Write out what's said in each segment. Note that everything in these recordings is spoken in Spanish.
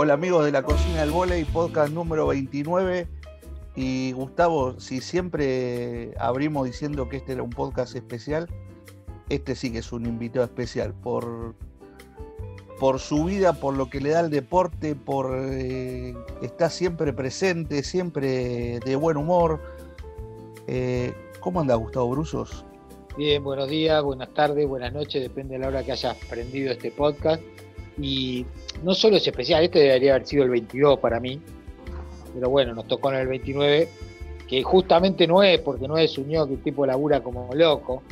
Hola amigos de la cocina del volei, podcast número 29. Y Gustavo, si siempre abrimos diciendo que este era un podcast especial, este sí que es un invitado especial por, por su vida, por lo que le da el deporte, por eh, está siempre presente, siempre de buen humor. Eh, ¿Cómo anda Gustavo Brusos? Bien, buenos días, buenas tardes, buenas noches, depende de la hora que hayas aprendido este podcast. Y no solo es especial, este debería haber sido el 22 para mí, pero bueno, nos tocó en el 29, que justamente no es, porque no es un que el tipo labura como loco,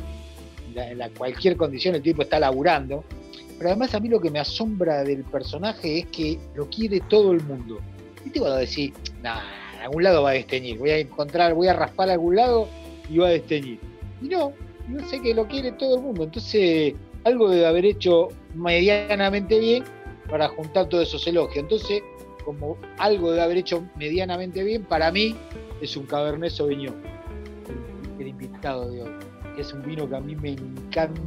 en cualquier condición el tipo está laburando, pero además a mí lo que me asombra del personaje es que lo quiere todo el mundo. ¿Viste cuando decís, nada, en algún lado va a desteñir, voy a encontrar, voy a raspar a algún lado y va a desteñir? Y no, no sé que lo quiere todo el mundo, entonces algo debe haber hecho medianamente bien para juntar todos esos elogios. Entonces, como algo de haber hecho medianamente bien, para mí es un Cabernet Sauvignon, el, invitado de hoy, es un vino que a mí me encanta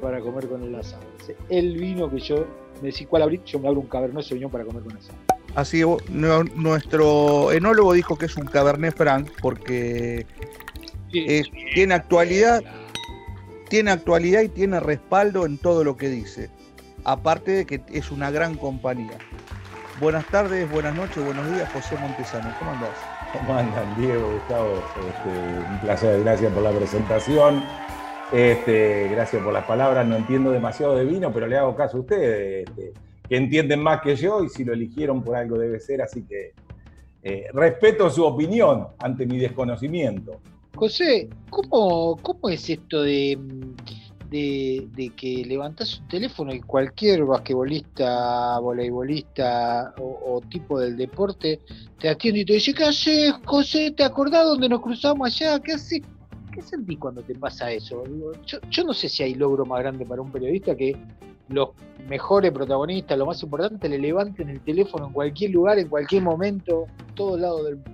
para comer con el asado. el vino que yo me decís cuál abrir, yo me abro un Cabernet Sauvignon para comer con asado. Así, nuestro enólogo dijo que es un Cabernet Franc porque tiene actualidad, tiene actualidad y tiene respaldo en todo lo que dice aparte de que es una gran compañía. Buenas tardes, buenas noches, buenos días, José Montesano. ¿Cómo andás? ¿Cómo andan, Diego, Gustavo? Este, un placer, gracias por la presentación. Este, gracias por las palabras. No entiendo demasiado de vino, pero le hago caso a ustedes, este, que entienden más que yo y si lo eligieron por algo debe ser, así que eh, respeto su opinión ante mi desconocimiento. José, ¿cómo, cómo es esto de de, que levantás un teléfono y cualquier basquetbolista, voleibolista o, tipo del deporte te atiende y te dice, ¿qué haces, José? ¿Te acordás dónde nos cruzamos allá? ¿Qué haces? ¿Qué sentís cuando te pasa eso? Yo, no sé si hay logro más grande para un periodista que los mejores protagonistas, lo más importante, le levanten el teléfono en cualquier lugar, en cualquier momento, en todo lado del mundo.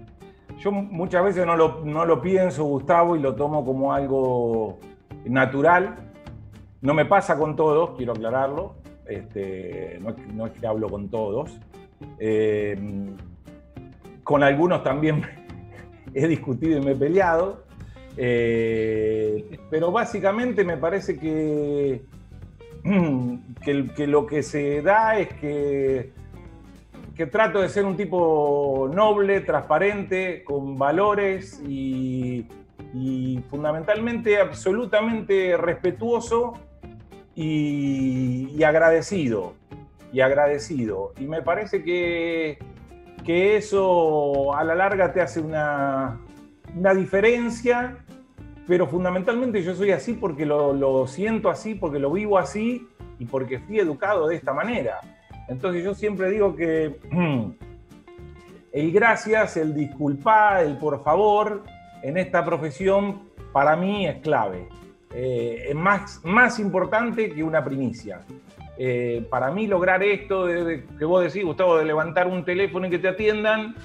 Yo muchas veces no lo, no lo pienso, Gustavo, y lo tomo como algo natural no me pasa con todos, quiero aclararlo. Este, no, es que hablo con todos. Eh, con algunos también he discutido y me he peleado. Eh, pero básicamente me parece que, que, lo que se da es que, que trato de ser un tipo noble, transparente, con valores y, y fundamentalmente absolutamente respetuoso y, agradecido. Y agradecido. Y me parece que, que eso a la larga te hace una, una diferencia, pero fundamentalmente yo soy así porque lo, lo, siento así, porque lo vivo así y porque fui educado de esta manera. Entonces yo siempre digo que el gracias, el disculpar, el por favor en esta profesión para mí es clave. Eh, es más, más importante que una primicia. Eh, para mí lograr esto que vos decís, Gustavo, de levantar un teléfono y que te atiendan,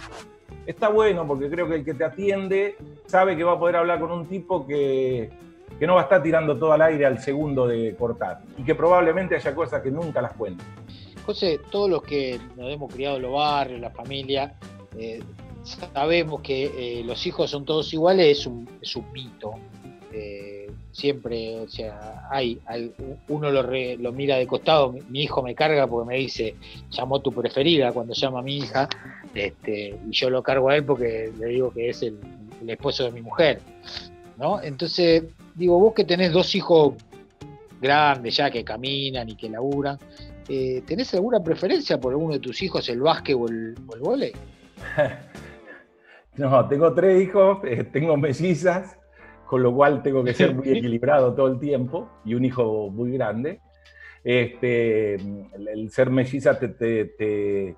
está bueno porque creo que el que te atiende sabe que va a poder hablar con un tipo que, que no va a estar tirando todo al aire al segundo de cortar y que probablemente haya cosas que nunca las cuenten. José, todos los que nos hemos criado en los barrios, la familia, eh, sabemos que los hijos son todos iguales, es un, es un mito siempre, o sea, hay, uno lo, lo, mira de costado, mi, hijo me carga porque me dice, llamó tu preferida cuando llama a mi hija, este, y yo lo cargo a él porque le digo que es el, esposo de mi mujer, ¿no? Entonces, digo, vos que tenés dos hijos grandes ya que caminan y que laburan, eh, ¿tenés alguna preferencia por alguno de tus hijos, el básquet o el, o No, tengo tres hijos, eh, tengo mellizas, con lo cual tengo que ser muy equilibrado todo el tiempo y un hijo muy grande. Este, el, ser melliza te, te,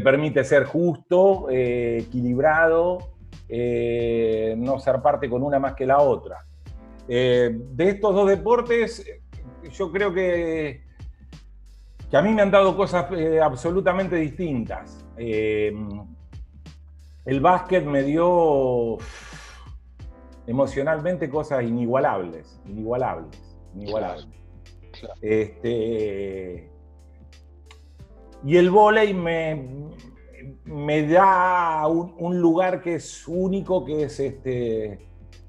permite ser justo, eh, equilibrado, eh, no ser parte con una más que la otra. Eh, de estos dos deportes, yo creo que, que a mí me han dado cosas absolutamente distintas. el básquet me dio emocionalmente cosas inigualables, inigualables, inigualables. Este, Y el volei me, me da un, lugar que es único, que es este,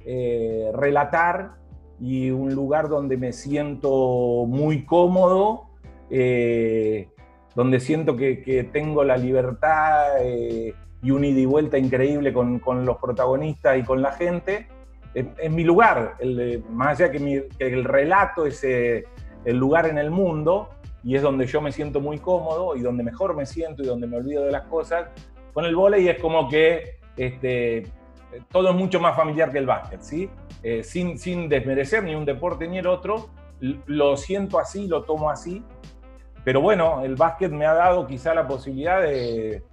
eh, relatar y un lugar donde me siento muy cómodo, eh, donde siento que, tengo la libertad eh, y un ida y vuelta increíble con, los protagonistas y con la gente. Es, mi lugar, más allá que, que el relato es el lugar en el mundo, y es donde yo me siento muy cómodo y donde mejor me siento y donde me olvido de las cosas. Con el vóley es como que este, todo es mucho más familiar que el básquet, ¿sí? Eh, sin, sin desmerecer ni un deporte ni el otro, lo siento así, lo tomo así. Pero bueno, el básquet me ha dado quizá la posibilidad de,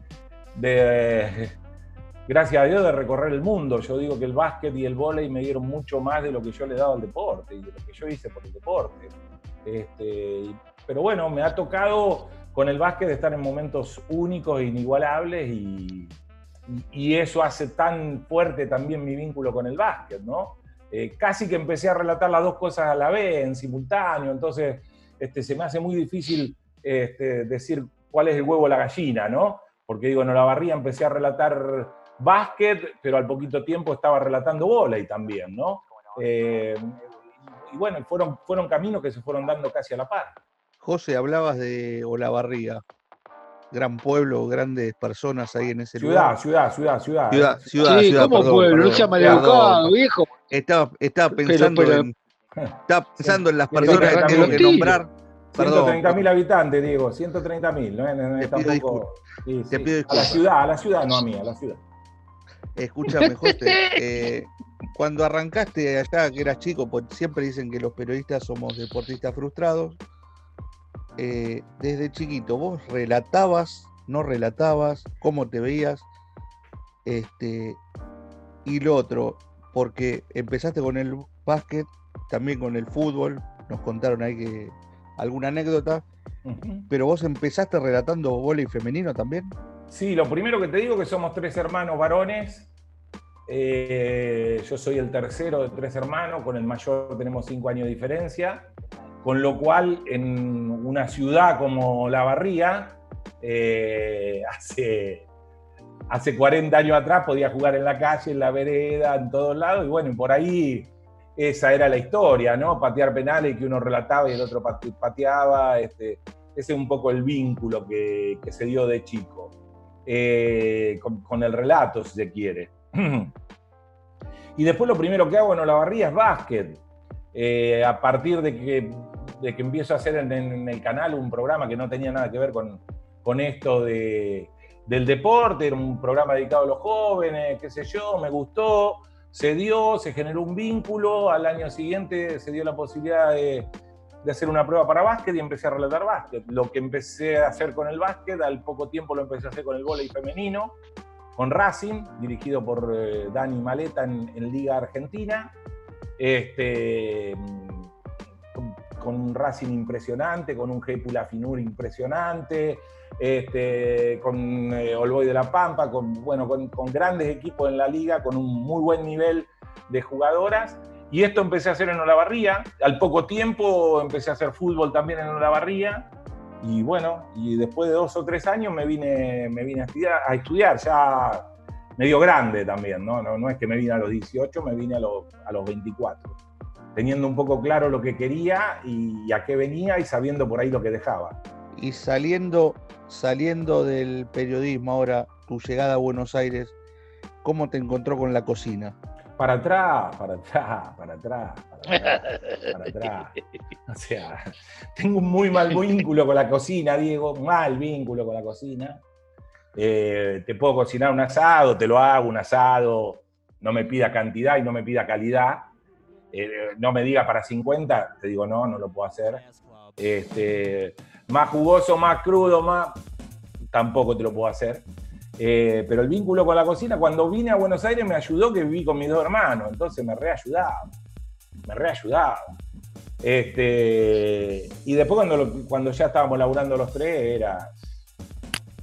de gracias a Dios, de recorrer el mundo. Yo digo que el básquet y el vóley me dieron mucho más de lo que yo le dado al deporte y de lo que yo hice por el deporte. Este, pero bueno, me ha tocado con el básquet estar en momentos únicos e inigualables y, y, eso hace tan fuerte también mi vínculo con el básquet, ¿no? Eh, casi que empecé a relatar las dos cosas a la vez, en simultáneo, entonces este, se me hace muy difícil este, decir cuál es el huevo o la gallina, ¿no? Porque digo, en la barría empecé a relatar básquet, pero al poquito tiempo estaba relatando volei también, ¿no? Eh, y bueno, fueron, fueron caminos que se fueron dando casi a la par. José, hablabas de Olavarría. Gran pueblo, grandes personas ahí en ese ciudad, lugar. Ciudad, ciudad, ciudad. Ciudad, ciudad, sí, ciudad. ¿cómo pueblo? no se llama educado, viejo. Estaba, estaba pensando en. Estaba pensando en las personas que tengo que nombrar. 130 mil habitantes, Diego, 130 mil, ¿no? te, tampoco... pido te pido A la ciudad, a la ciudad, no a mí, a la ciudad. Escúchame, José, eh, cuando arrancaste allá, que eras chico, pues siempre dicen que los periodistas somos deportistas frustrados. Eh, desde chiquito, vos relatabas, no relatabas, cómo te veías, este, y lo otro, porque empezaste con el básquet, también con el fútbol, nos contaron ahí que alguna anécdota, pero vos empezaste relatando vóley femenino también. Sí, lo primero que te digo que somos tres hermanos varones. Eh, yo soy el tercero de tres hermanos, con el mayor tenemos cinco años de diferencia con lo cual en una ciudad como La Barría, eh, hace, hace 40 años atrás podía jugar en la calle, en la vereda, en todos lados, y bueno, por ahí esa era la historia, ¿no? Patear penales que uno relataba y el otro pateaba, este, ese es un poco el vínculo que, se dio de chico, eh, con, el relato, si se quiere. y después lo primero que hago en La Barría es básquet. Eh, a partir de que de que empiezo a hacer en, el canal un programa que no tenía nada que ver con, con esto de, del deporte, era un programa dedicado a los jóvenes, qué sé yo, me gustó, se dio, se generó un vínculo, al año siguiente se dio la posibilidad de, de hacer una prueba para básquet y empecé a relatar básquet. Lo que empecé a hacer con el básquet, al poco tiempo lo empecé a hacer con el voleibol femenino, con Racing, dirigido por eh, Dani Maleta en, en Liga Argentina. Este, con un Racing impresionante, con un Gépula Finur impresionante, este, con eh, Olboy de la Pampa, con, bueno, con, grandes equipos en la liga, con un muy buen nivel de jugadoras. Y esto empecé a hacer en Olavarría. Al poco tiempo empecé a hacer fútbol también en Olavarría. Y bueno, y después de dos o tres años me vine, me vine a, estudiar, a estudiar ya medio grande también, ¿no? ¿no? No, es que me vine a los 18, me vine a los, a los 24 teniendo un poco claro lo que quería y a qué venía y sabiendo por ahí lo que dejaba. Y saliendo, saliendo del periodismo ahora, tu llegada a Buenos Aires, ¿cómo te encontró con la cocina? Para atrás, para atrás, para atrás, para atrás, para atrás. O sea, tengo un muy mal vínculo con la cocina, Diego, mal vínculo con la cocina. Eh, te puedo cocinar un asado, te lo hago, un asado, no me pida cantidad y no me pida calidad eh, no me diga para 50, te digo no, no lo puedo hacer. Este, más jugoso, más crudo, más tampoco te lo puedo hacer. Eh, pero el vínculo con la cocina, cuando vine a Buenos Aires me ayudó que viví con mis dos hermanos, entonces me reayudaba, me reayudaba. Este, y después cuando, cuando ya estábamos laburando los tres era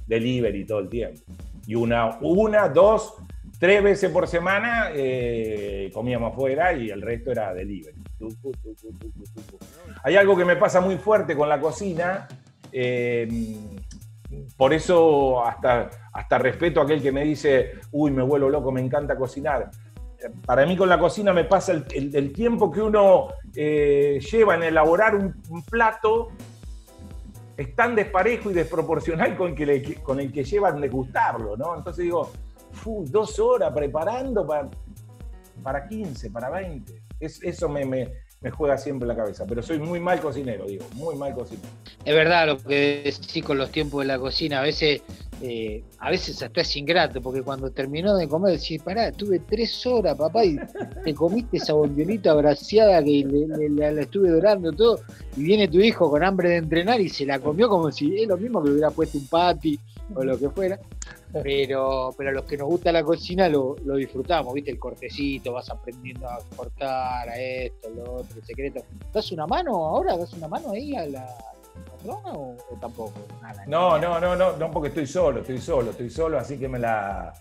delivery todo el tiempo. Y una, una, dos, tres veces por semana eh, comíamos afuera y el resto era delivery. Hay algo que me pasa muy fuerte con la cocina. Eh, por eso hasta, hasta respeto a aquel que me dice, uy, me vuelvo loco, me encanta cocinar. Para mí con la cocina me pasa el, tiempo que uno eh, lleva en elaborar un, plato es tan desparejo y desproporcional con, que con el que llevan de gustarlo, ¿no? Entonces digo, dos horas preparando para, para 15, para 20. Es, eso me juega siempre la cabeza. Pero soy muy mal cocinero, digo, muy mal cocinero. Es verdad lo que decís con los tiempos de la cocina. A veces, eh, a veces hasta es ingrato, porque cuando terminó de comer decís, pará, estuve tres horas, papá, y te comiste esa bombionita braseada que la estuve dorando todo, y viene tu hijo con hambre de entrenar y se la comió como si es lo mismo que hubiera puesto un patty o lo que fuera pero, pero a los que nos gusta la cocina lo, disfrutamos, ¿viste? El cortecito, vas aprendiendo a cortar, a esto, lo otro, el secreto. ¿Das una mano ahora? ¿Das una mano ahí a la patrona o, tampoco? no, no, no, no, no, porque estoy solo, estoy solo, estoy solo, así que me la,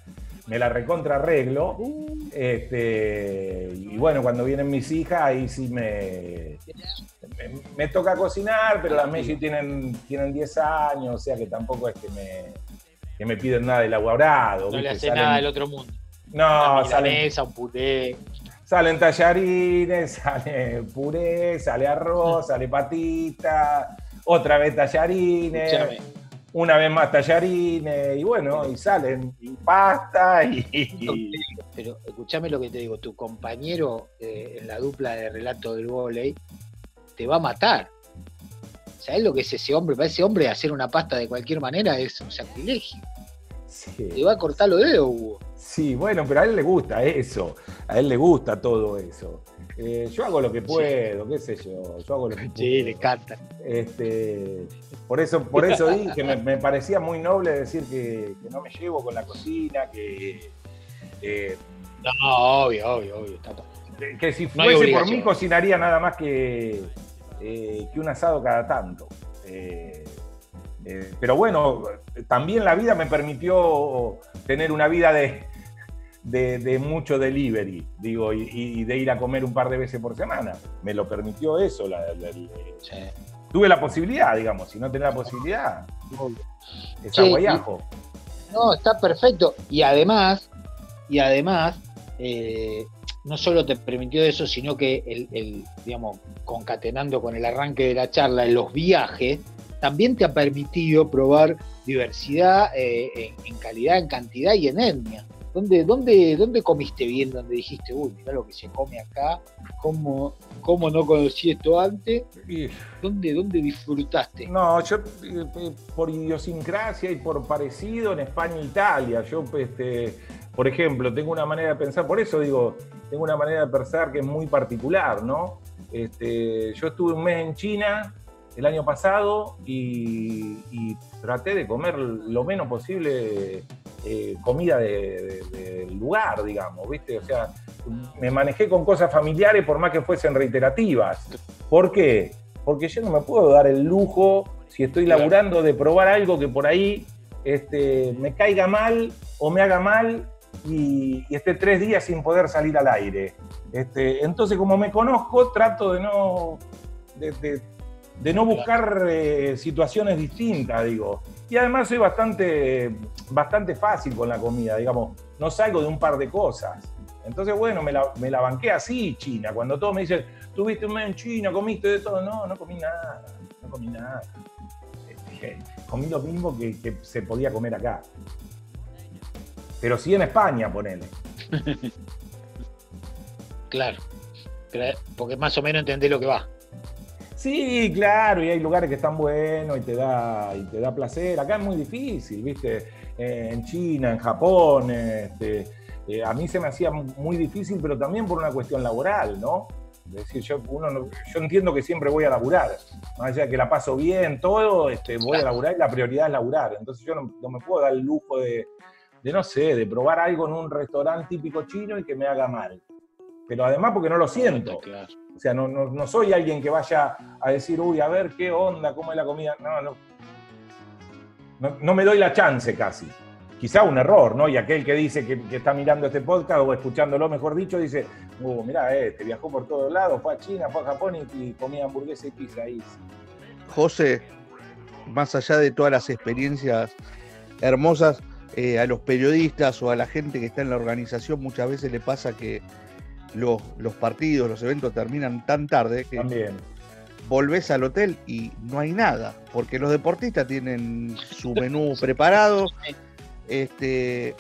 me la recontra arreglo. Uh. Este, y bueno, cuando vienen mis hijas, ahí sí me, me, toca cocinar, pero las Messi tienen, tienen 10 años, o sea que tampoco es que me que me piden nada elaborado. No le hace nada del otro mundo. No, sale mesa, un puré. Salen tallarines, sale puré, sale arroz, sale patita, otra vez tallarines, una vez más tallarines, y bueno, y salen y pasta y... Pero escúchame lo que te digo, tu compañero eh, en la dupla de relato del volei te va a matar. ¿Sabes lo que es ese hombre? Para ese hombre hacer una pasta de cualquier manera es un sacrilegio. Sí. Te va a cortar los dedos, Hugo. Sí, bueno, pero a él le gusta eso. A él le gusta todo eso. Eh, yo hago lo que puedo, qué sé yo. Yo hago lo que Sí, le encanta. Este, por eso, por eso dije, me, me parecía muy noble decir que, no me llevo con la cocina, que. Eh, no, obvio, obvio, obvio. que si fuese por mí, cocinaría nada más que eh, que un asado cada tanto. Eh, eh, pero bueno, también la vida me permitió tener una vida de, de, mucho delivery, digo, y, de ir a comer un par de veces por semana. Me lo permitió eso. Tuve la posibilidad, digamos, si no tenía la posibilidad, es sí, No, está perfecto. Y además, y además, no solo te permitió eso, sino que el, digamos, concatenando con el arranque de la charla, en los viajes, también te ha permitido probar diversidad eh, en, calidad, en cantidad y en etnia. ¿Dónde, dónde, dónde comiste bien? ¿Dónde dijiste, uy, mira lo que se come acá? ¿Cómo, cómo no conocí esto antes? ¿Dónde, ¿Dónde disfrutaste? No, yo eh, eh, por idiosincrasia y por parecido en España e Italia. Yo, este, por ejemplo, tengo una manera de pensar, por eso digo, tengo una manera de pensar que es muy particular, ¿no? Este, yo estuve un mes en China el año pasado y, traté de comer lo menos posible eh, comida del de, lugar, digamos, ¿viste? O sea, me manejé con cosas familiares por más que fuesen reiterativas. ¿Por qué? Porque yo no me puedo dar el lujo, si estoy laburando, de probar algo que por ahí este, me caiga mal o me haga mal y, esté tres días sin poder salir al aire. Este, entonces, como me conozco, trato de no, de, no buscar eh, situaciones distintas, digo. Y además soy bastante, bastante fácil con la comida, digamos, no salgo de un par de cosas. Entonces, bueno, me la, me la banqué así, China. Cuando todos me dicen, tuviste un mes en China, comiste de todo. No, no comí nada, no comí nada. Este, comí lo mismo que, que se podía comer acá. Pero sí en España, ponele. claro. Porque más o menos entendés lo que va. Sí, claro, y hay lugares que están buenos y te da, y te da placer. Acá es muy difícil, ¿viste? Eh, en China, en Japón, este, eh, a mí se me hacía muy difícil, pero también por una cuestión laboral, ¿no? Es decir, yo, uno yo entiendo que siempre voy a laburar, más allá de que la paso bien, todo, este, voy a laburar y la prioridad es laburar. Entonces yo no me puedo dar el lujo de, de no sé, de probar algo en un restaurante típico chino y que me haga mal. Pero además porque no lo siento. O sea, no, no, soy alguien que vaya a decir, uy, a ver qué onda, cómo es la comida. No, no. No, me doy la chance casi. Quizá un error, ¿no? Y aquel que dice que, está mirando este podcast o escuchándolo, mejor dicho, dice, uh, mirá, este viajó por todos lados, fue a China, fue a Japón y, comía hamburguesa y pizza ahí. José, más allá de todas las experiencias hermosas, eh, a los periodistas o a la gente que está en la organización muchas veces le pasa que los, los partidos, los eventos terminan tan tarde que También. volvés al hotel y no hay nada, porque los deportistas tienen su menú preparado, este,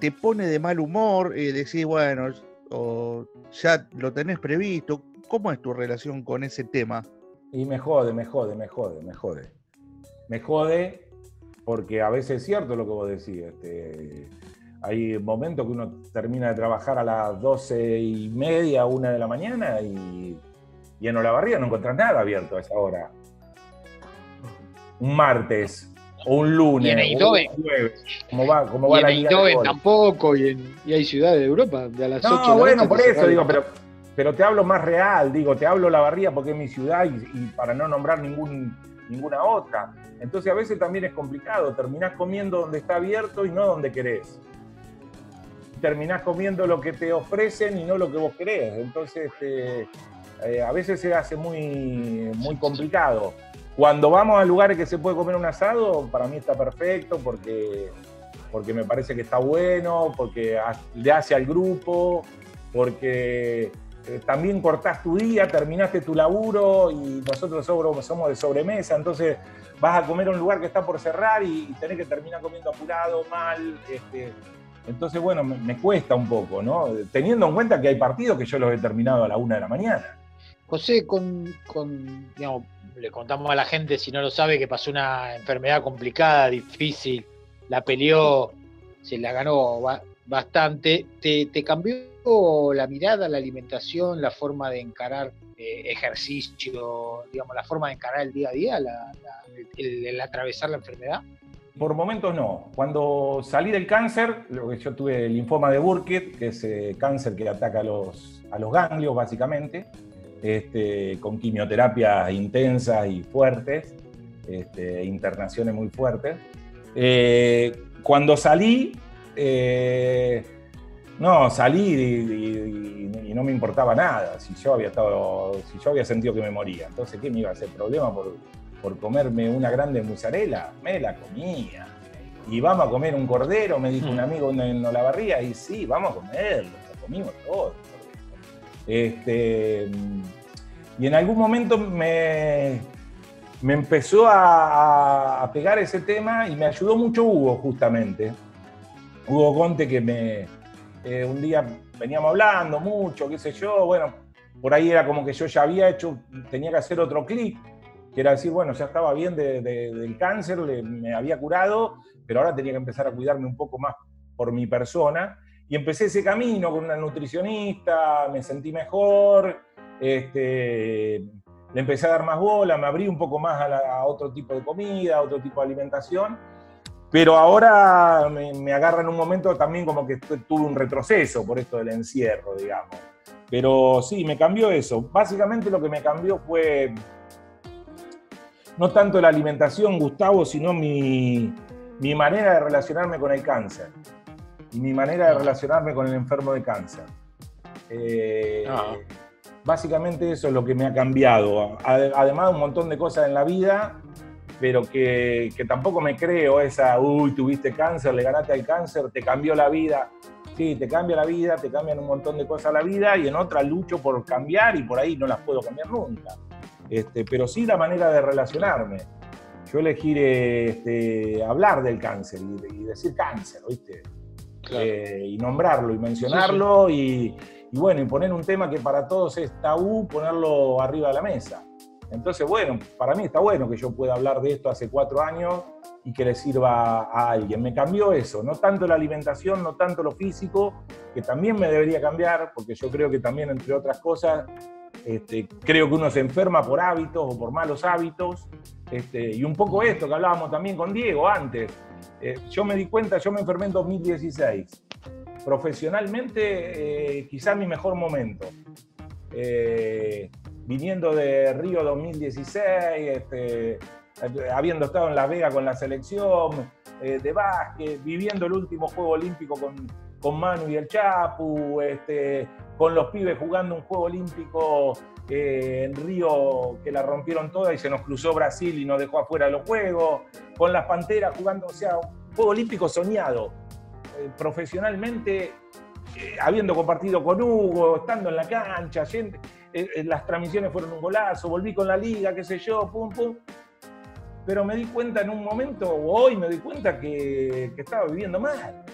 te pone de mal humor, eh, decís, bueno, o ya lo tenés previsto. ¿Cómo es tu relación con ese tema? Y me jode, me jode, me jode, me jode. Me jode porque a veces es cierto lo que vos decís. Este, hay momentos que uno termina de trabajar a las doce y media, una de la mañana y, y en Olavarría no encontrás nada abierto a esa hora. Un martes o un lunes. Y en o Eindhoven. un jueves. ¿Cómo va, cómo va Y en la Eindhoven tampoco, y, en- y hay ciudades de Europa de a las 8 de No, la bueno, noche por eso digo, pero, pero te hablo más real, digo, te hablo la barría porque es mi ciudad y, y para no nombrar ningún, ninguna otra. Entonces a veces también es complicado, terminás comiendo donde está abierto y no donde querés. Terminás comiendo lo que te ofrecen y no lo que vos querés. Entonces este, eh, a veces se hace muy, muy complicado. Cuando vamos a lugares que se puede comer un asado, para mí está perfecto porque, porque me parece que está bueno, porque le hace al grupo, porque eh, también cortás tu día, terminaste tu laburo y nosotros somos de sobremesa, entonces vas a comer a un lugar que está por cerrar y tenés que terminar comiendo apurado, mal. este, entonces, bueno, me, cuesta un poco, ¿no? Teniendo en cuenta que hay partidos que yo los he terminado a la una de la mañana. José, con, con, digamos, le contamos a la gente, si no lo sabe, que pasó una enfermedad complicada, difícil, la peleó, se la ganó ba- bastante. ¿Te, cambió la mirada, la alimentación, la forma de encarar eh, ejercicio, digamos, la forma de encarar el día a día, la- el atravesar la enfermedad? Por momentos no. Cuando salí del cáncer, lo que yo tuve el linfoma de Burkitt, que es eh, cáncer que ataca a los, a los ganglios básicamente, este, con quimioterapias intensas y fuertes, este, internaciones muy fuertes. Eh, cuando salí, eh, no, salí y, y- no me importaba nada. Si yo había estado, si yo había sentido que me moría, entonces ¿qué me iba a hacer problema por, por comerme una grande mozzarella? Me la comía. Y vamos a comer un cordero, me dijo un amigo en, Olavarría, y sí, vamos a comerlo, lo comimos todo. Este, y en algún momento me, me empezó a, a pegar ese tema y me ayudó mucho Hugo, justamente. Hugo Conte, que me eh, un día veníamos hablando mucho, qué sé yo, bueno, por ahí era como que yo ya había hecho, tenía que hacer otro clic, que era decir, bueno, ya estaba bien de- de- del cáncer, le- me había curado, pero ahora tenía que empezar a cuidarme un poco más por mi persona. Y empecé ese camino con una nutricionista, me sentí mejor, este, le empecé a dar más bola, me abrí un poco más a, otro tipo de comida, a otro tipo de alimentación. Pero ahora me, me agarra en un momento también como que tu- tuve un retroceso por esto del encierro, digamos. Pero sí, me cambió eso. Básicamente lo que me cambió fue no tanto la alimentación, Gustavo, sino mi, mi manera de relacionarme con el cáncer y mi manera de relacionarme con el enfermo de cáncer. Eh, Ah. Básicamente eso es lo que me ha cambiado. Ade- Además de un montón de cosas en la vida, pero que, que tampoco me creo esa, uy, tuviste cáncer, le ganaste al cáncer, te cambió la vida. Sí, te cambia la vida, te cambian un montón de cosas la vida y en otras lucho por cambiar y por ahí no las puedo cambiar nunca. Este, pero sí la manera de relacionarme. Yo elegí eh, este, hablar del cáncer y, y decir cáncer, ¿viste? Eh, y nombrarlo y mencionarlo Y, y bueno, y poner un tema que para todos es tabú, ponerlo arriba de la mesa. Entonces, bueno, para mí está bueno que yo pueda hablar de esto hace cuatro años y que le sirva a alguien. Me cambió eso, no tanto la alimentación, no tanto lo físico, que también me debería cambiar, porque yo creo que también, entre otras cosas, este, creo que uno se enferma por hábitos o por malos hábitos. Este, y un poco esto que hablábamos también con Diego antes. Eh, yo me di cuenta, yo me enfermé en 2016. Profesionalmente, eh, quizás mi mejor momento. Eh, viniendo de Río 2016, este, habiendo estado en Las Vegas con la selección eh, de básquet, viviendo el último Juego Olímpico con, con Manu y el Chapu, este, con los pibes jugando un juego olímpico eh, en Río que la rompieron toda y se nos cruzó Brasil y nos dejó afuera los juegos, con las Panteras jugando, o sea, un juego olímpico soñado, eh, profesionalmente, eh, habiendo compartido con Hugo, estando en la cancha, las transmisiones fueron un golazo, volví con la liga, qué sé yo, pum, pum. Pero me di cuenta en un momento, o hoy me di cuenta que, que estaba viviendo mal,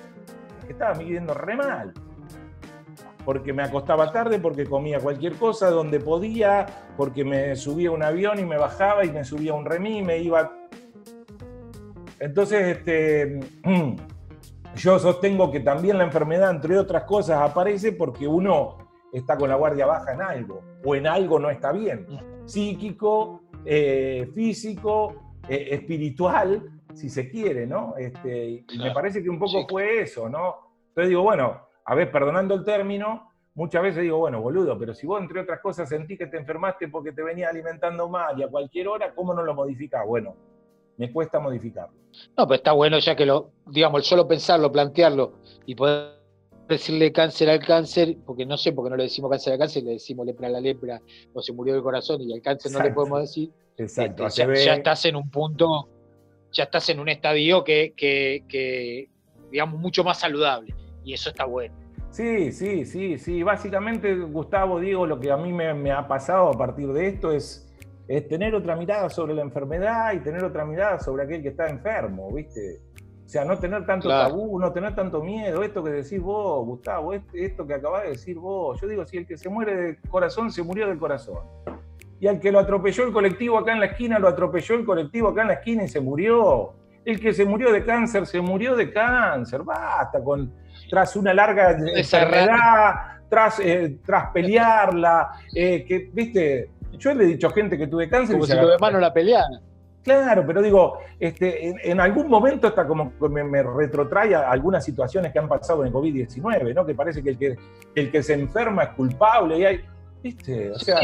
estaba viviendo re mal. Porque me acostaba tarde, porque comía cualquier cosa donde podía, porque me subía un avión y me bajaba y me subía un remí, me iba... Entonces, este, yo sostengo que también la enfermedad, entre otras cosas, aparece porque uno está con la guardia baja en algo, o en algo no está bien, psíquico, eh, físico, eh, espiritual, si se quiere, ¿no? Este, y me parece que un poco fue eso, ¿no? Entonces digo, bueno, a ver, perdonando el término, muchas veces digo, bueno, boludo, pero si vos entre otras cosas sentís que te enfermaste porque te venía alimentando mal y a cualquier hora, ¿cómo no lo modificás? Bueno, me cuesta modificarlo. No, pero está bueno ya que lo, digamos, solo pensarlo, plantearlo y poder decirle cáncer al cáncer, porque no sé por qué no le decimos cáncer al cáncer, le decimos lepra a la lepra, o se murió del corazón y al cáncer no le podemos decir. Exacto. Este, ya, estás en un punto, ya estás en un estadio que, que digamos, mucho más saludable y eso está bueno. Sí, sí, sí, sí. Básicamente, Gustavo, digo, lo que a mí me, ha pasado a partir de esto es, es, tener otra mirada sobre la enfermedad y tener otra mirada sobre aquel que está enfermo, ¿viste? O sea, no tener tanto tabú, no tener tanto miedo, esto que decís vos, Gustavo, esto que acabás de decir vos. Yo digo, si el que se muere del corazón, se murió del corazón. Y al que lo atropelló el colectivo acá en la esquina, lo atropelló el colectivo acá en la esquina y se murió. El que se murió de cáncer, se murió de cáncer. Basta con tras una larga enfermedad, tras, eh, tras pelearla, eh, que, viste, yo le he dicho a gente que tuve cáncer. Como si lo demás no la pelearan. Claro, pero digo, este, en, algún momento hasta como me, me, retrotrae a algunas situaciones que han pasado en el COVID-19, ¿no? Que parece que el, que el que se enferma es culpable y hay, ¿viste? O sea,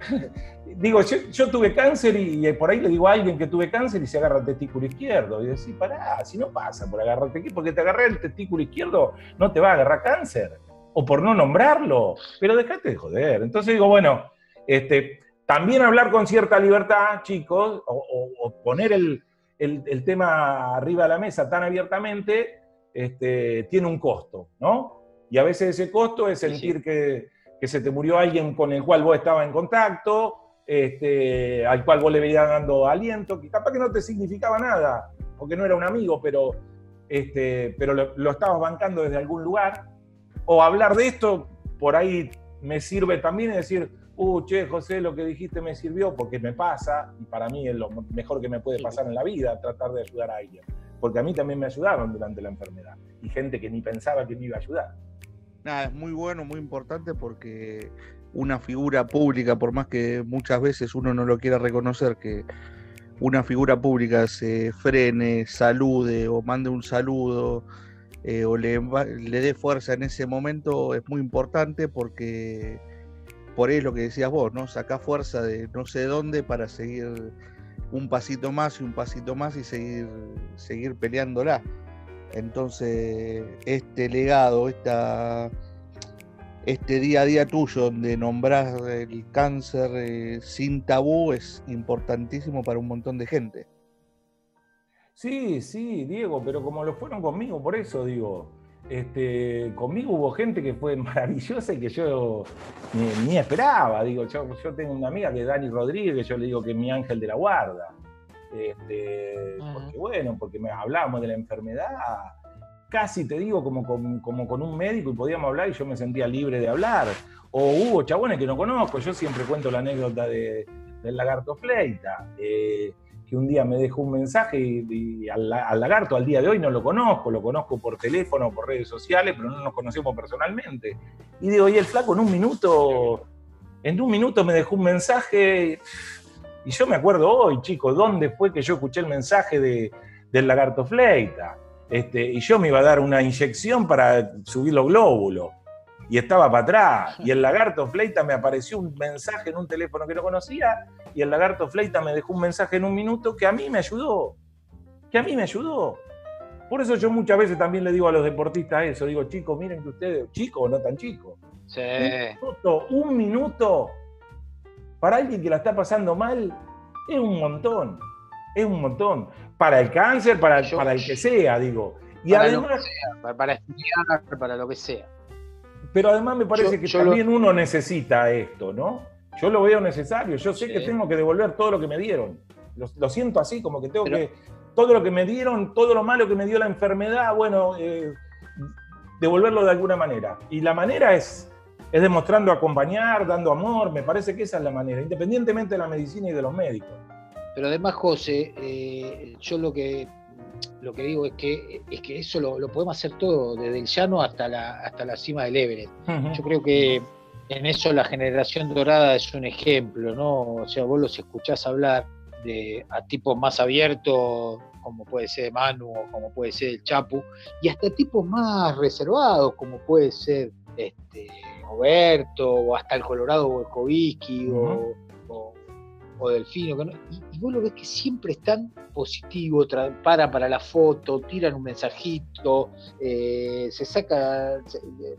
digo, yo, tuve cáncer y, por ahí le digo a alguien que tuve cáncer y se agarra el testículo izquierdo. Y decís, pará, si no pasa por agarrarte aquí, porque te agarré el testículo izquierdo, no te va a agarrar cáncer. O por no nombrarlo. Pero dejate de joder. Entonces digo, bueno, este, también hablar con cierta libertad, chicos, o, poner el, tema arriba de la mesa tan abiertamente, este, tiene un costo, ¿no? Y a veces ese costo es sentir que, que se te murió alguien con el cual vos estabas en contacto, este, al cual vos le veías dando aliento, que capaz que no te significaba nada, porque no era un amigo, pero, este, pero lo, estabas bancando desde algún lugar. O hablar de esto, por ahí me sirve también decir, uh, che, José, lo que dijiste me sirvió porque me pasa, y para mí es lo mejor que me puede pasar en la vida, tratar de ayudar a alguien. Porque a mí también me ayudaron durante la enfermedad, y gente que ni pensaba que me iba a ayudar. Nada, es muy bueno, muy importante porque una figura pública, por más que muchas veces uno no lo quiera reconocer, que una figura pública se frene, salude o mande un saludo eh, o le, dé fuerza en ese momento es muy importante porque por ahí es lo que decías vos, ¿no? Saca fuerza de no sé dónde para seguir un pasito más y un pasito más y seguir, seguir peleándola. Entonces, este legado, esta este día a día tuyo donde nombras el cáncer eh, sin tabú es importantísimo para un montón de gente. Sí, sí, Diego, pero como lo fueron conmigo, por eso digo, este, conmigo hubo gente que fue maravillosa y que yo ni, esperaba. Digo, yo, tengo una amiga que es Dani Rodríguez, que yo le digo que es mi ángel de la guarda. Este, porque bueno, porque hablábamos de la enfermedad casi te digo como con, como con un médico y podíamos hablar y yo me sentía libre de hablar. O hubo chabones que no conozco, yo siempre cuento la anécdota de, del lagarto Fleita, eh, que un día me dejó un mensaje y, al, lagarto al día de hoy no lo conozco, lo conozco por teléfono, por redes sociales, pero no nos conocemos personalmente. Y digo, y el flaco en un minuto, en un minuto me dejó un mensaje y yo me acuerdo hoy, chicos, ¿dónde fue que yo escuché el mensaje de, del lagarto Fleita? Este, y yo me iba a dar una inyección para subir los glóbulos. Y estaba para atrás. Y el lagarto Fleita me apareció un mensaje en un teléfono que no conocía. Y el lagarto Fleita me dejó un mensaje en un minuto que a mí me ayudó. Que a mí me ayudó. Por eso yo muchas veces también le digo a los deportistas eso, digo, chicos, miren que ustedes, chicos o no tan chicos, Sí. un minuto, un minuto para alguien que la está pasando mal es un montón, es un montón. Para el cáncer, para, Yo- para el que sea, digo. Y Para lo además, Para, para estudiar, para lo que sea. pero además me parece Yo- que yo lo- también uno necesita esto, ¿no? Yo lo veo necesario, yo sé Sí. que tengo que devolver todo lo que me dieron. Lo, lo siento así, como que tengo Pero- que, todo lo que me dieron, todo lo malo que me dio la enfermedad, bueno, eh, devolverlo de alguna manera. Y la manera es, es demostrando acompañar, dando amor, me parece que esa es la manera, independientemente de la medicina y de los médicos. Pero además, José, eh, yo lo que lo que digo es que es que eso lo, lo podemos hacer todo, desde el llano hasta la, hasta la cima del Everest. Yo creo que en eso la generación dorada es un ejemplo, ¿no? O sea, vos los escuchás hablar de a tipos más abiertos, como puede ser Manu o como puede ser el Chapu, y hasta tipos más reservados, como puede ser este, Roberto, o hasta el Colorado Volkovitsky, o, o, o Delfino. que no- y, y vos lo ves que siempre están positivos, paran para la foto, tiran un mensajito, eh, se saca, se- eh,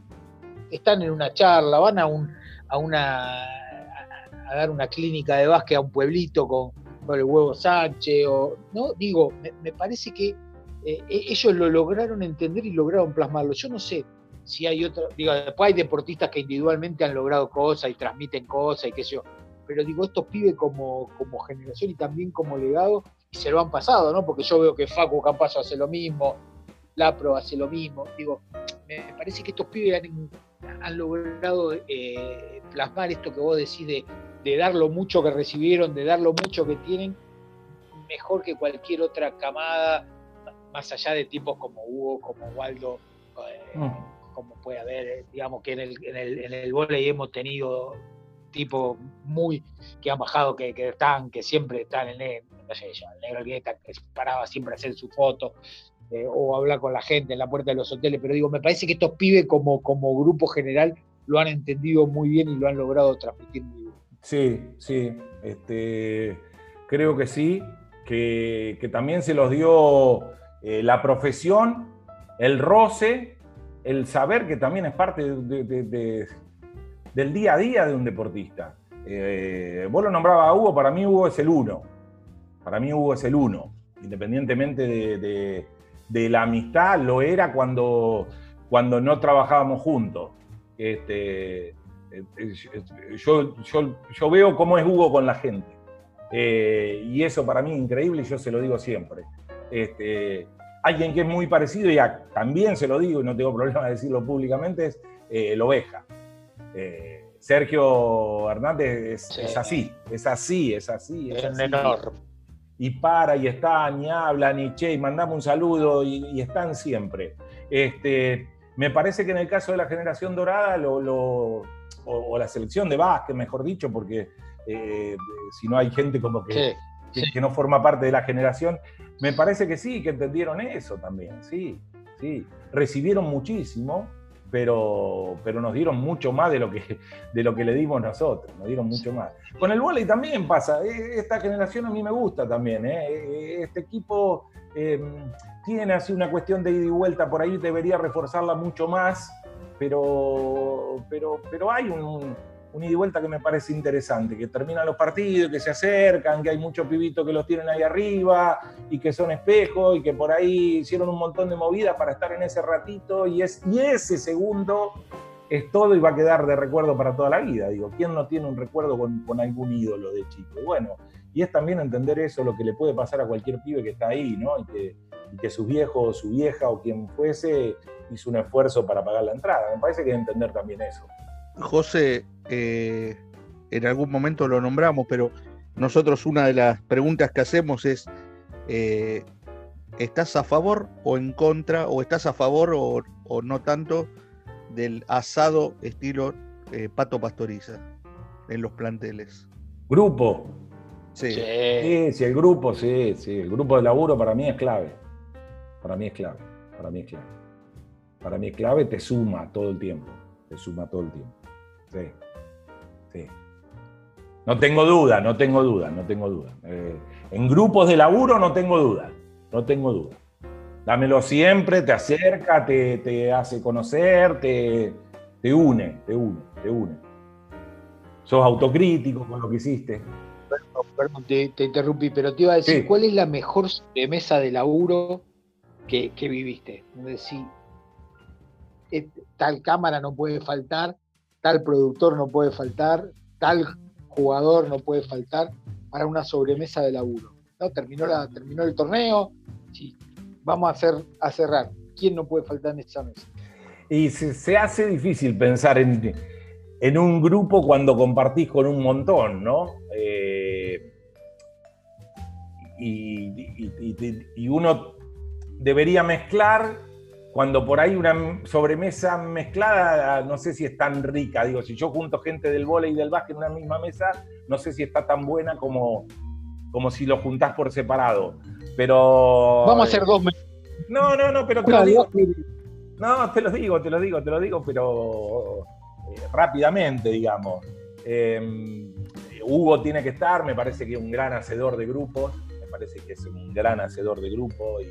están en una charla, van a un a una a, dar una clínica de básquet a un pueblito con, con el huevo Sánchez o no digo me, me parece que eh, e- ellos lo lograron entender y lograron plasmarlo yo no sé si hay otra digo después hay deportistas que individualmente han logrado cosas y transmiten cosas y qué sé yo pero digo estos pibes como como generación y también como legado y se lo han pasado no porque yo veo que Facu Campazo hace lo mismo Lapro hace lo mismo digo me parece que estos pibes han, han logrado eh, plasmar esto que vos decís de, de dar lo mucho que recibieron, de dar lo mucho que tienen, mejor que cualquier otra camada, más allá de tipos como Hugo, como Waldo, eh, Mm. Como puede haber, eh, digamos que en el, en el, en el volei hemos tenido tipos muy que han bajado, que, que están, que siempre están en el, el negro que paraba siempre a hacer su foto, eh, o hablar con la gente en la puerta de los hoteles, pero digo, me parece que estos pibes como, como grupo general lo han entendido muy bien y lo han logrado transmitir muy bien. Sí, sí, este, creo que sí, que, que también se los dio eh, la profesión, el roce, el saber que también es parte de- de- de- del día a día de un deportista. Eh, vos lo nombrabas a Hugo, para mí Hugo es el uno, para mí Hugo es el uno, independientemente de, la amistad, lo era cuando, cuando no trabajábamos juntos. Este, eh, yo, yo, yo veo cómo es Hugo con la gente. Eh, y eso para mí es increíble y yo se lo digo siempre. Este, alguien que es muy parecido, y a- también se lo digo y no tengo problema de decirlo públicamente, es eh, el Oveja. Eh, Sergio Hernández es, Sí. es así, es así, es así. Es Es así. enorme. Y para, y están, y hablan, y che, y mandamos un saludo, y, y están siempre. Este, me parece que en el caso de la generación dorada, lo, lo- o, o la selección de básquet, mejor dicho, porque eh, si no hay gente como que, Sí, que, sí. que no forma parte de la generación, me parece que sí, que entendieron eso también, sí, sí. Recibieron muchísimo, pero, pero nos dieron mucho más de lo, que, de lo que le dimos nosotros, nos dieron mucho más. Con el vóley también pasa, eh, esta generación a mí me gusta también, eh, eh, este equipo eh, tiene así una cuestión de ida y vuelta, por ahí debería reforzarla mucho más, pero, pero, pero hay un, un, ida y vuelta que me parece interesante, que terminan los partidos, que se acercan, que hay muchos pibitos que los tienen ahí arriba y que son espejos y que por ahí hicieron un montón de movidas para estar en ese ratito y, es, y ese segundo es todo y va a quedar de recuerdo para toda la vida. Digo, ¿quién no tiene un recuerdo con, con algún ídolo de chico? Bueno, y es también entender eso, lo que le puede pasar a cualquier pibe que está ahí, ¿no? Y que, y que su viejo o su vieja o quien fuese hizo un esfuerzo para pagar la entrada. Me parece que hay que entender también eso. José, eh, en algún momento lo nombramos, pero nosotros una de las preguntas que hacemos es, eh, ¿estás a favor o en contra, o estás a favor o, o no tanto del asado estilo eh, Pato Pastoriza en los planteles? Grupo. Sí. Sí. Sí, sí, el grupo, sí, sí. El grupo de laburo para mí es clave. Para mí es clave. Para mí es clave. Para mí es clave, te suma todo el tiempo. Te suma todo el tiempo. Sí. Sí. No tengo duda, no tengo duda, no tengo duda. Eh, en grupos de laburo no tengo duda. No tengo duda. Dámelo siempre, te acerca, te, hace conocer, te, te une, te une, te une. Sos autocrítico con lo que hiciste. Perdón, te, interrumpí, pero te iba a decir, ¿cuál es la mejor mesa de laburo que, que viviste? Es decir, eh, tal cámara no puede faltar, tal productor no puede faltar, tal jugador no puede faltar para una sobremesa de laburo. ¿no? Terminó, la, terminó el torneo, vamos a, hacer, a cerrar. ¿Quién no puede faltar en esa mesa? Y se, hace difícil pensar en, en, un grupo cuando compartís con un montón, ¿no? Eh, y, uno debería mezclar cuando por ahí una sobremesa mezclada, no sé si es tan rica. Digo, si yo junto gente del vóley y del básquet en una misma mesa, no sé si está tan buena como, como si lo juntás por separado. Pero. Vamos a hacer dos mesas. No, no, no, pero te lo digo. No, te lo digo, te lo digo, te lo digo, pero eh, rápidamente, digamos. Em, Hugo tiene que estar, me parece que es un gran hacedor de grupos, me parece que es un gran hacedor de grupos y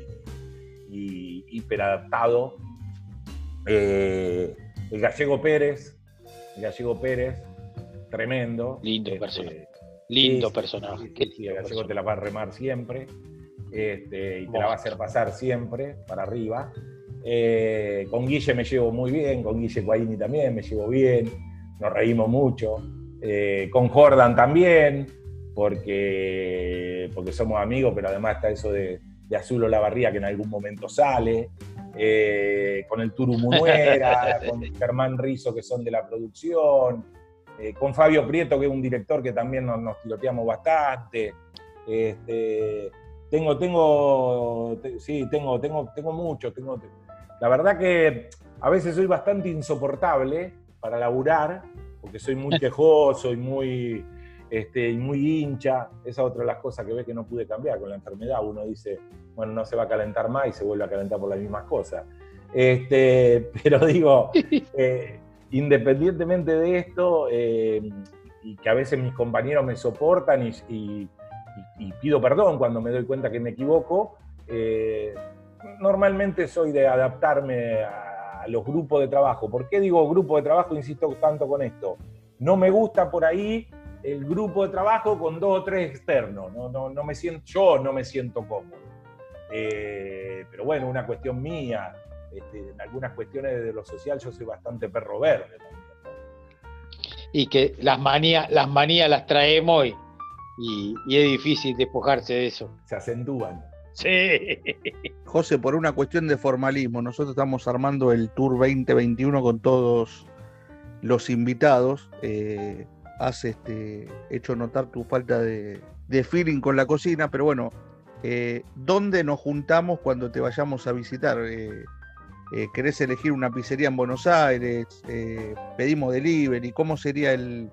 y hiperadaptado. Eh, el gallego Pérez, el gallego Pérez, tremendo. Lindo este, personaje. Lindo personaje. el gallego te la va a remar siempre este, y te la va a hacer pasar siempre para arriba. Eh, con Guille me llevo muy bien, con Guille Guaini también me llevo bien, nos reímos mucho. Eh, con Jordan también, porque, porque somos amigos, pero además está eso de, de Azul o La Barría, que en algún momento sale, eh, con el Turu Munuera, con Germán Rizo, que son de la producción, eh, con Fabio Prieto, que es un director que también nos, nos tiroteamos bastante. Este, tengo, tengo, sí, tengo, tengo, tengo mucho. Tengo, la verdad que a veces soy bastante insoportable para laburar, porque soy muy quejoso y muy este, muy hincha. Esa es otra de las cosas que ve que no pude cambiar con la enfermedad. Uno dice, bueno, no se va a calentar más y se vuelve a calentar por las mismas cosas. Este, pero digo, eh, independientemente de esto, eh, y que a veces mis compañeros me soportan y, pido perdón cuando me doy cuenta que me equivoco, eh, normalmente soy de adaptarme a los grupos de trabajo. ¿Por qué digo grupo de trabajo? Insisto tanto con esto. No me gusta por ahí el grupo de trabajo con dos o tres externos. No, no, no me siento, yo no me siento cómodo. Eh, pero bueno, una cuestión mía. Este, en algunas cuestiones de lo social yo soy bastante perro verde Y que las manías, las manías las traemos y, y, es difícil despojarse de eso. Se acentúan. Sí. José, por una cuestión de formalismo, nosotros estamos armando el Tour 2021 con todos los invitados. Eh, has este, hecho notar tu falta de, feeling con la cocina, pero bueno, eh, ¿dónde nos juntamos cuando te vayamos a visitar? Eh, eh, ¿Querés elegir una pizzería en Buenos Aires? ¿Pedimos delivery? ¿Cómo sería el,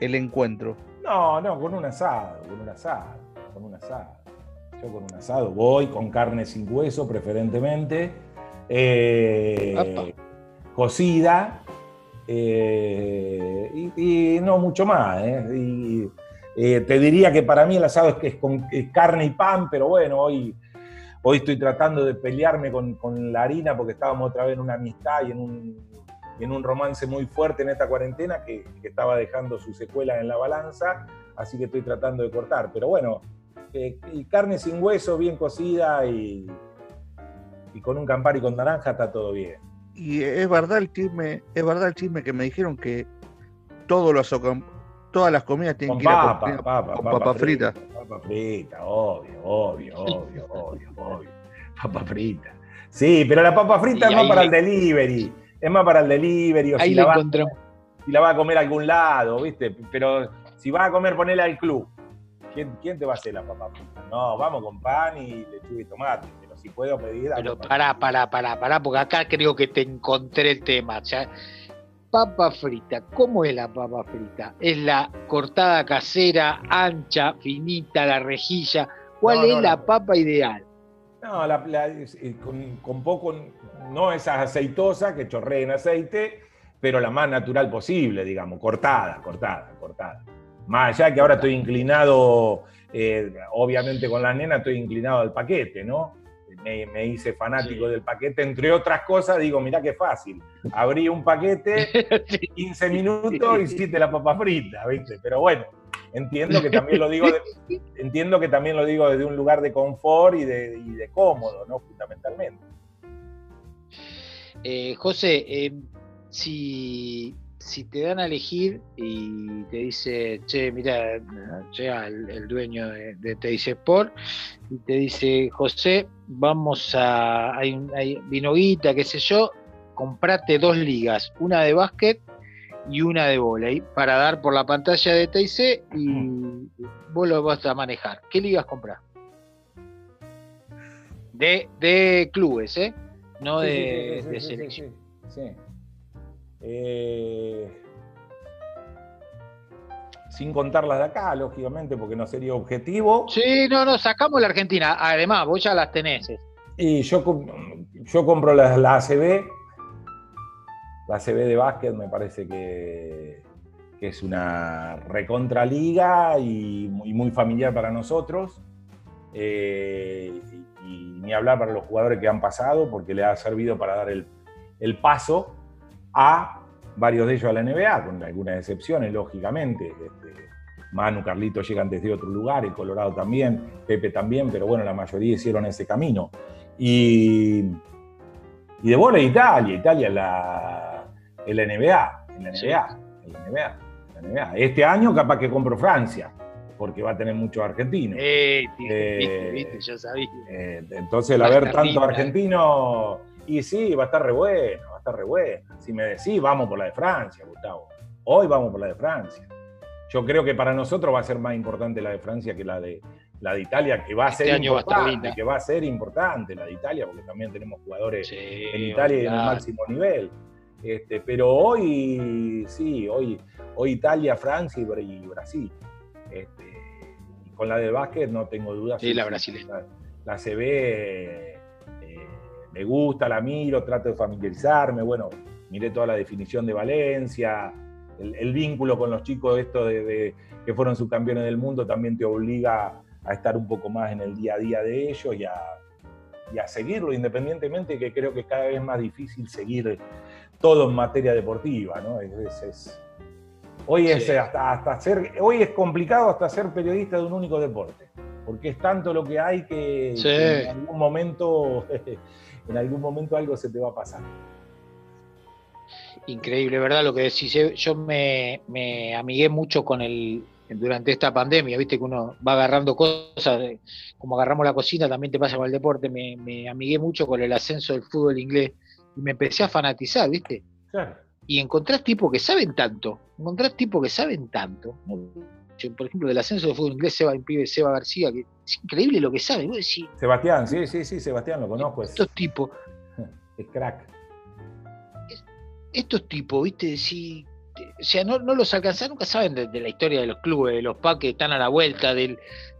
encuentro? No, no, con un asado, con un asado, con un asado. Yo con un asado voy con carne sin hueso preferentemente, cocida, eh, y, no mucho más. ¿eh? Eh, te diría que para mí el asado es, es con carne y pan, pero bueno, hoy, hoy estoy tratando de pelearme con, la harina porque estábamos otra vez en una amistad y en un, en un romance muy fuerte en esta cuarentena que, estaba dejando su secuela en la balanza, así que estoy tratando de cortar. Pero bueno, y carne sin hueso, bien cocida y, y con un campari con naranja está todo bien y es verdad el chisme, es verdad el chisme que me dijeron que todos los todas las comidas tienen que ir a con, papa, papa, frita. Papa frita, obvio, obvio, obvio, obvio, obvio. Papa frita. Sí, pero la papa frita es más para el delivery. Es más para el delivery. O ahí si, la va, si la va a comer a algún lado, ¿viste? Pero si vas a comer, ponela al club. ¿Quién, ¿Quién te va a hacer la papa frita? No, vamos con pan y lechuga y tomate si puedo pedir. Pero pará, pará, pará, pará, porque acá creo que te encontré el tema. O sea, papa frita, ¿cómo es la papa frita? ¿Es la cortada casera, ancha, finita, la rejilla? ¿Cuál es la, papa ideal? No, la, eh, con, poco, no esa aceitosa que chorrea en aceite, pero la más natural posible, digamos, cortada, cortada, cortada. Más allá que ahora estoy inclinado, eh, obviamente con la nena estoy inclinado al paquete, ¿no? Me, hice fanático del paquete, entre otras cosas, digo, mirá qué fácil. Abrí un paquete, 15 minutos y hiciste la papa frita, ¿viste? Pero bueno, entiendo que también lo digo, entiendo que también lo digo desde un lugar de confort y de, y de cómodo, ¿no? Fundamentalmente. Eh, José, eh, si, si te dan a elegir y te dice, che, mira, llega el, dueño de, de Teis Sport y te dice, José, vamos a, hay, hay vinoguita, qué sé yo, comprate dos ligas, una de básquet y una de volei, para dar por la pantalla de TIC y vos lo vas a manejar. ¿Qué ligas compras? De, de clubes, ¿eh? No de, de selección. Sí. Eh, sin contar las de acá, lógicamente, porque no sería objetivo. Sí, no, no, sacamos la Argentina. Además, vos ya las tenés. Y yo, yo compro la, la ACB. La ACB de básquet me parece que, es una recontraliga y muy, muy familiar para nosotros. Eh, y, ni hablar para los jugadores que han pasado, porque le ha servido para dar el, el paso a varios de ellos a la NBA, con algunas excepciones, lógicamente. Este, Manu, Carlito llegan desde otro lugar, el Colorado también, Pepe también, pero bueno, la mayoría hicieron ese camino. Y, y de bola Italia, Italia la, NBA, en la NBA, en la NBA, la NBA. Este año capaz que compro Francia, porque va a tener muchos argentinos. Eh, viste, viste, yo sabía. Eh, entonces, el haber tanto argentino, y sí, va a estar re bueno está re buena. Si me decís, vamos por la de Francia, Gustavo. Hoy vamos por la de Francia. Yo creo que para nosotros va a ser más importante la de Francia que la de, la de Italia, que va a este ser importante, que va a ser importante la de Italia, porque también tenemos jugadores en Italia y en el máximo nivel. Este, pero hoy, sí, hoy, hoy Italia, Francia y Brasil. Este, con la de básquet no tengo dudas. Sí, la brasileña. La, la CB me gusta, la miro, trato de familiarizarme, bueno, miré toda la definición de Valencia, el, vínculo con los chicos esto de, que fueron subcampeones del mundo también te obliga a estar un poco más en el día a día de ellos y a, seguirlo, independientemente que creo que es cada vez más difícil seguir todo en materia deportiva, ¿no? hoy, es hasta, hasta ser, hoy es complicado hasta ser periodista de un único deporte, porque es tanto lo que hay que en algún momento en algún momento algo se te va a pasar. Increíble, ¿verdad? Lo que decís, eh, yo me, amigué mucho con el, durante esta pandemia, viste que uno va agarrando cosas, como agarramos la cocina, también te pasa con el deporte, me, me amigué mucho con el ascenso del fútbol inglés y me empecé a fanatizar, viste. Claro. Y encontrás tipos que saben tanto, encontrás tipos que saben tanto. Por ejemplo, del ascenso del fútbol inglés, Seba, pibe Seba García, que es increíble lo que sabe. Sebastián, sí, sí, sí, Sebastián, lo conozco. Estos tipos. Es crack. Estos tipos, viste, si o sea, no, los alcanzan, nunca saben de, la historia de los clubes, de los packs que están a la vuelta,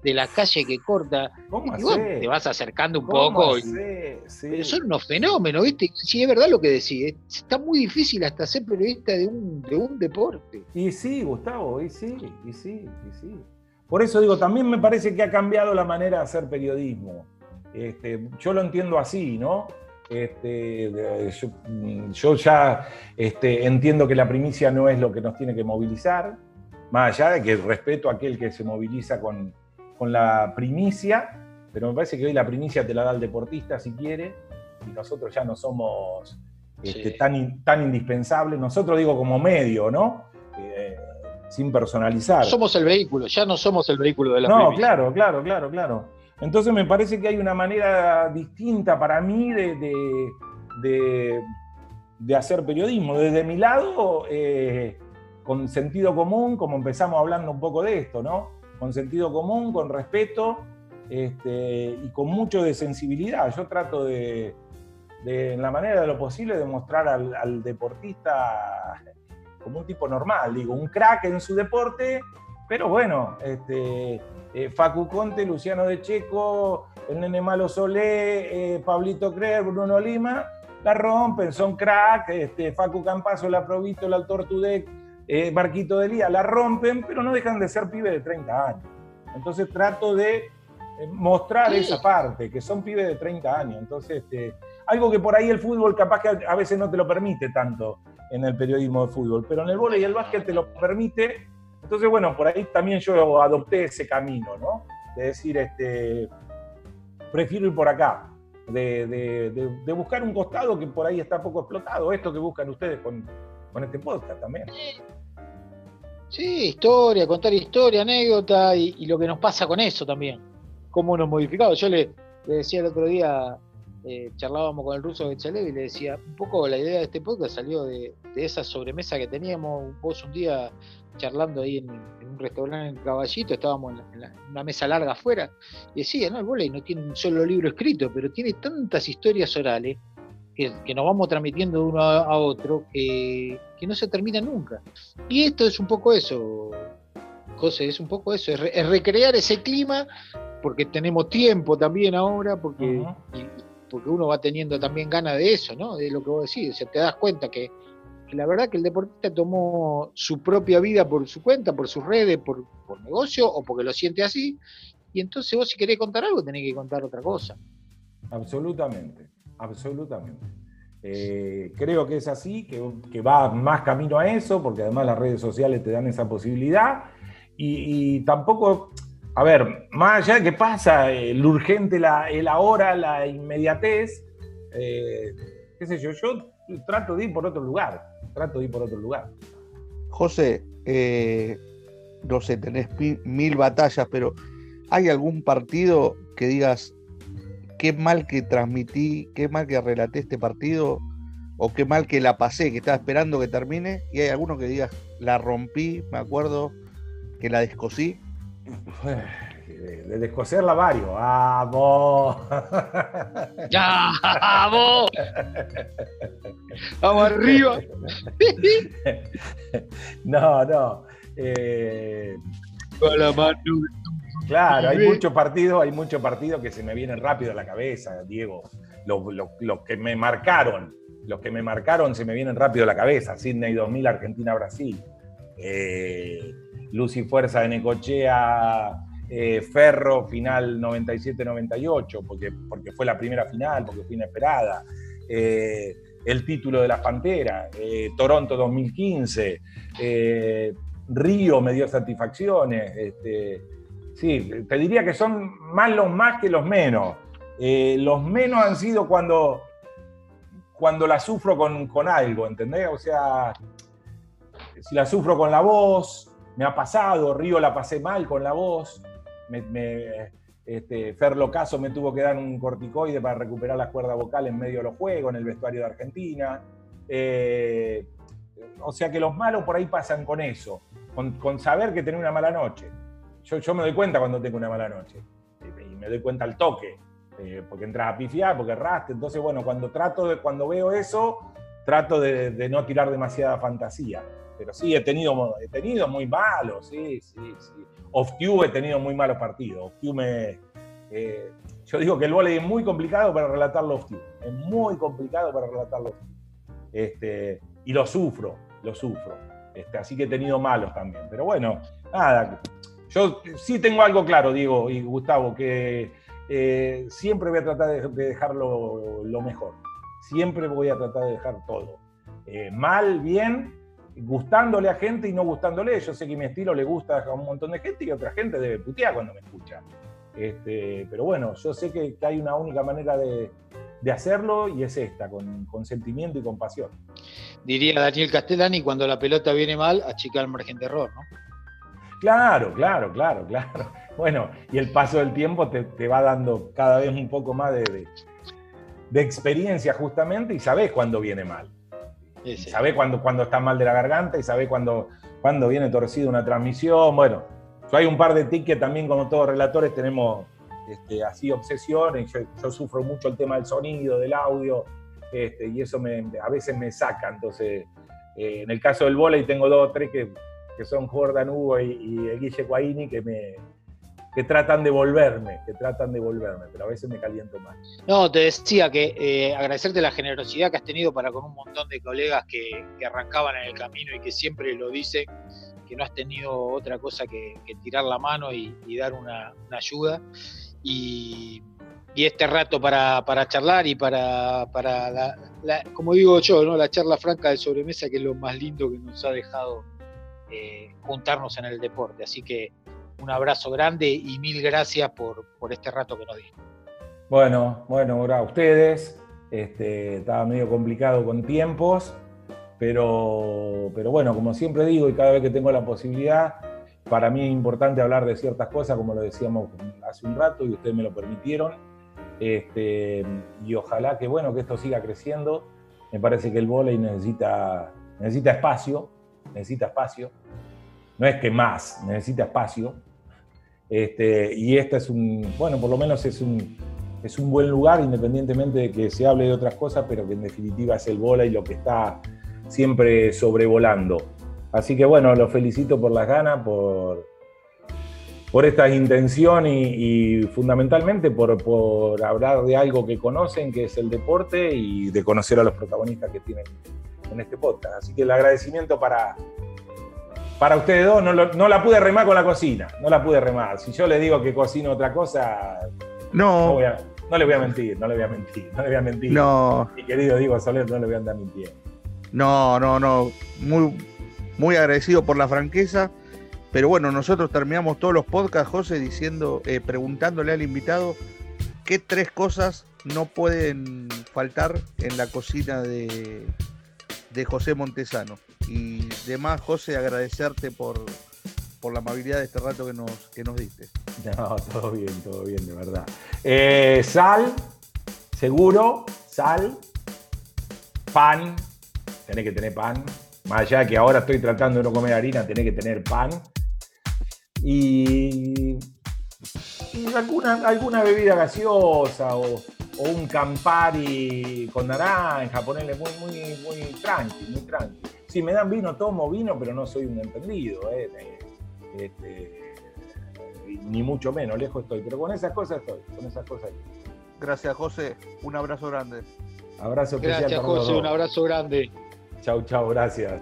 de la calle que corta. ¿Cómo te vas acercando un poco. Pero son unos fenómenos, ¿viste? Sí, es verdad lo que decís. Está muy difícil hasta ser periodista de un, de un deporte. Y sí, Gustavo, y sí, y sí, y sí. Por eso digo, también me parece que ha cambiado la manera de hacer periodismo. Este, yo lo entiendo así, ¿no? Este, yo, ya este, entiendo que la primicia no es lo que nos tiene que movilizar, más allá de que respeto a aquel que se moviliza con, la primicia, pero me parece que hoy la primicia te la da el deportista si quiere, y nosotros ya no somos este, tan, tan indispensables, nosotros digo como medio, ¿no? Eh, sin personalizar. Somos el vehículo, ya no somos el vehículo de la No, claro, claro, claro, claro. Entonces me parece que hay una manera distinta para mí de, de, hacer periodismo. Desde mi lado, eh, con sentido común, como empezamos hablando un poco de esto, ¿no? Con sentido común, con respeto este, y con mucho de sensibilidad. Yo trato de, en la manera de lo posible, de mostrar al, deportista como un tipo normal, digo, un crack en su deporte, pero bueno, este, eh, Facu Conte, Luciano de Checo, el Nene Malo Solé, eh, Pablito Creer, Bruno Lima, la rompen, son crack, este, Facu Campazo, la Provito, el Altor Tudec, eh, Barquito de Lía, la rompen, pero no dejan de ser pibes de 30 años. Entonces trato de mostrar esa parte, que son pibes de 30 años. Entonces, este, algo que por ahí el fútbol capaz que a veces no te lo permite tanto en el periodismo de fútbol, pero en el vóley y el básquet te lo permite. Entonces, bueno, por ahí también yo adopté ese camino, ¿no? De decir, este, prefiero ir por acá, de, buscar un costado que por ahí está poco explotado, esto que buscan ustedes con, este podcast también. Sí, historia, contar historia, anécdota y, lo que nos pasa con eso también, cómo nos modificado. Yo le, decía el otro día, eh, charlábamos con el ruso Bechalev y le decía, un poco la idea de este podcast salió de, de esa sobremesa que teníamos vos un día charlando ahí en, un restaurante en Caballito, estábamos en, una mesa larga afuera, y decía, no, el volei no tiene un solo libro escrito, pero tiene tantas historias orales que, nos vamos transmitiendo de uno a, otro que, no se termina nunca. Y esto es un poco eso, José, es un poco eso, es, recrear ese clima, porque tenemos tiempo también ahora, porque, porque uno va teniendo también ganas de eso, ¿no? De lo que vos decís, o sea, te das cuenta que la verdad que el deportista tomó su propia vida por su cuenta, por sus redes, por, negocio o porque lo siente así. Y entonces vos si querés contar algo tenés que contar otra cosa. Absolutamente, absolutamente. Eh, creo que es así, que, va más camino a eso, porque además las redes sociales te dan esa posibilidad. Y, tampoco, a ver, más allá de que pasa el urgente, la, el ahora, la inmediatez, eh, qué sé yo, yo trato de ir por otro lugar trato de ir por otro lugar. José, eh, no sé, tenés mil batallas, pero ¿hay algún partido que digas qué mal que transmití, qué mal que relaté este partido o qué mal que la pasé, que estaba esperando que termine? Y hay alguno que digas, la rompí, me acuerdo, que la descosí. de descoserla varios. ¡Vamos! ¡Ya! ¡Vamos! ¡Vamos arriba! no, no. Eh, Con la mano. Claro, hay muchos partidos, hay muchos partidos que se me vienen rápido a la cabeza, Diego. Los, que me marcaron, los que me marcaron se me vienen rápido a la cabeza. Sydney 2000, Argentina-Brasil. Eh, Lucy Fuerza de Necochea, eh, Ferro final 97-98, porque, porque fue la primera final, porque fue inesperada. Eh, el título de la Pantera, eh, Toronto 2015, Río me dio satisfacciones. Este, sí, te diría que son más los más que los menos. los menos han sido cuando, cuando la sufro con, con algo, ¿entendés? O sea, si la sufro con la voz, me ha pasado, Río la pasé mal con la voz, me, este, Fer Locaso me tuvo que dar un corticoide para recuperar la cuerda vocal en medio de los juegos, en el vestuario de Argentina. Eh, o sea que los malos por ahí pasan con eso, con, saber que tenés una mala noche. Yo, yo, me doy cuenta cuando tengo una mala noche y me doy cuenta al toque, eh, porque entras a pifiar, porque erraste. Entonces, bueno, cuando trato de, cuando veo eso, trato de, de no tirar demasiada fantasía pero sí, he tenido, he tenido muy malos, sí, sí, sí. Off he tenido muy malos partidos. Off me. Eh, yo digo que el volei es muy complicado para relatarlo off Es muy complicado para relatarlo off este, y lo sufro, lo sufro. Este, así que he tenido malos también. Pero bueno, nada. Yo sí tengo algo claro, Diego y Gustavo, que eh, siempre voy a tratar de, dejarlo lo mejor. Siempre voy a tratar de dejar todo. Eh, mal, bien, gustándole a gente y no gustándole. Yo sé que mi estilo le gusta a un montón de gente y otra gente debe putear cuando me escucha. Este, pero bueno, yo sé que, hay una única manera de, hacerlo y es esta, con, con, sentimiento y con pasión. Diría Daniel Castellani, cuando la pelota viene mal, achica el margen de error, ¿no? Claro, claro, claro, claro. Bueno, y el paso del tiempo te, va dando cada vez un poco más de, de experiencia justamente y sabes cuándo viene mal. Sí, cuando, cuando está mal de la garganta y sabe cuando, cuando viene torcido una transmisión. Bueno, yo hay un par de tickets también, como todos relatores, tenemos este, así obsesiones. Yo, sufro mucho el tema del sonido, del audio, este, y eso me, a veces me saca. Entonces, eh, en el caso del volei tengo dos o tres que, que son Jordan Hugo y, y Guille Guaini que me, que tratan de volverme, que tratan de volverme, pero a veces me caliento más. No, te decía que eh, agradecerte la generosidad que has tenido para con un montón de colegas que, arrancaban en el camino y que siempre lo dicen, que no has tenido otra cosa que, tirar la mano y, dar una, ayuda. y, este rato para, charlar y para, para como digo yo, ¿no? la charla franca de sobremesa, que es lo más lindo que nos ha dejado eh, juntarnos en el deporte. Así que un abrazo grande y mil gracias por, por este rato que nos diste. Bueno, bueno, ahora a ustedes. Este, estaba medio complicado con tiempos, pero, pero bueno, como siempre digo y cada vez que tengo la posibilidad, para mí es importante hablar de ciertas cosas, como lo decíamos hace un rato y ustedes me lo permitieron. Este, y ojalá que, bueno, que esto siga creciendo. Me parece que el vóley necesita, necesita espacio, necesita espacio. No es que más, necesita espacio. Este, y este es un, bueno, por lo menos es un, es un buen lugar, independientemente de que se hable de otras cosas, pero que en definitiva es el bola y lo que está siempre sobrevolando. Así que bueno, los felicito por las ganas, por, por esta intención y, fundamentalmente por, por, hablar de algo que conocen, que es el deporte, y de conocer a los protagonistas que tienen en este podcast. Así que el agradecimiento para, para ustedes dos, no, no la pude remar con la cocina, no la pude remar. Si yo les digo que cocino otra cosa, no, no, no le voy a mentir, no le voy a mentir, no le voy a mentir. No. Mi querido Diego Soler, no le voy a andar mintiendo. No, no, no. Muy, muy agradecido por la franqueza. Pero bueno, nosotros terminamos todos los podcasts, José, diciendo, eh, preguntándole al invitado qué tres cosas no pueden faltar en la cocina de, de José Montesano. Y demás, José, agradecerte por, por la amabilidad de este rato que nos, que nos diste. No, todo bien, todo bien, de verdad. Eh, sal, seguro, sal, pan, tenés que tener pan. Más allá de que ahora estoy tratando de no comer harina, tenés que tener pan. Y, alguna, alguna bebida gaseosa o, un Campari con naranja, ponerle muy, muy, muy tranqui, muy tranqui. Si me dan vino, tomo vino, pero no soy un entendido. Eh. Este, ni mucho menos, lejos estoy, pero con esas cosas estoy, con esas cosas. Gracias, José. Un abrazo grande. Abrazo especial. Gracias, José. Un abrazo grande. Chau, chau, gracias.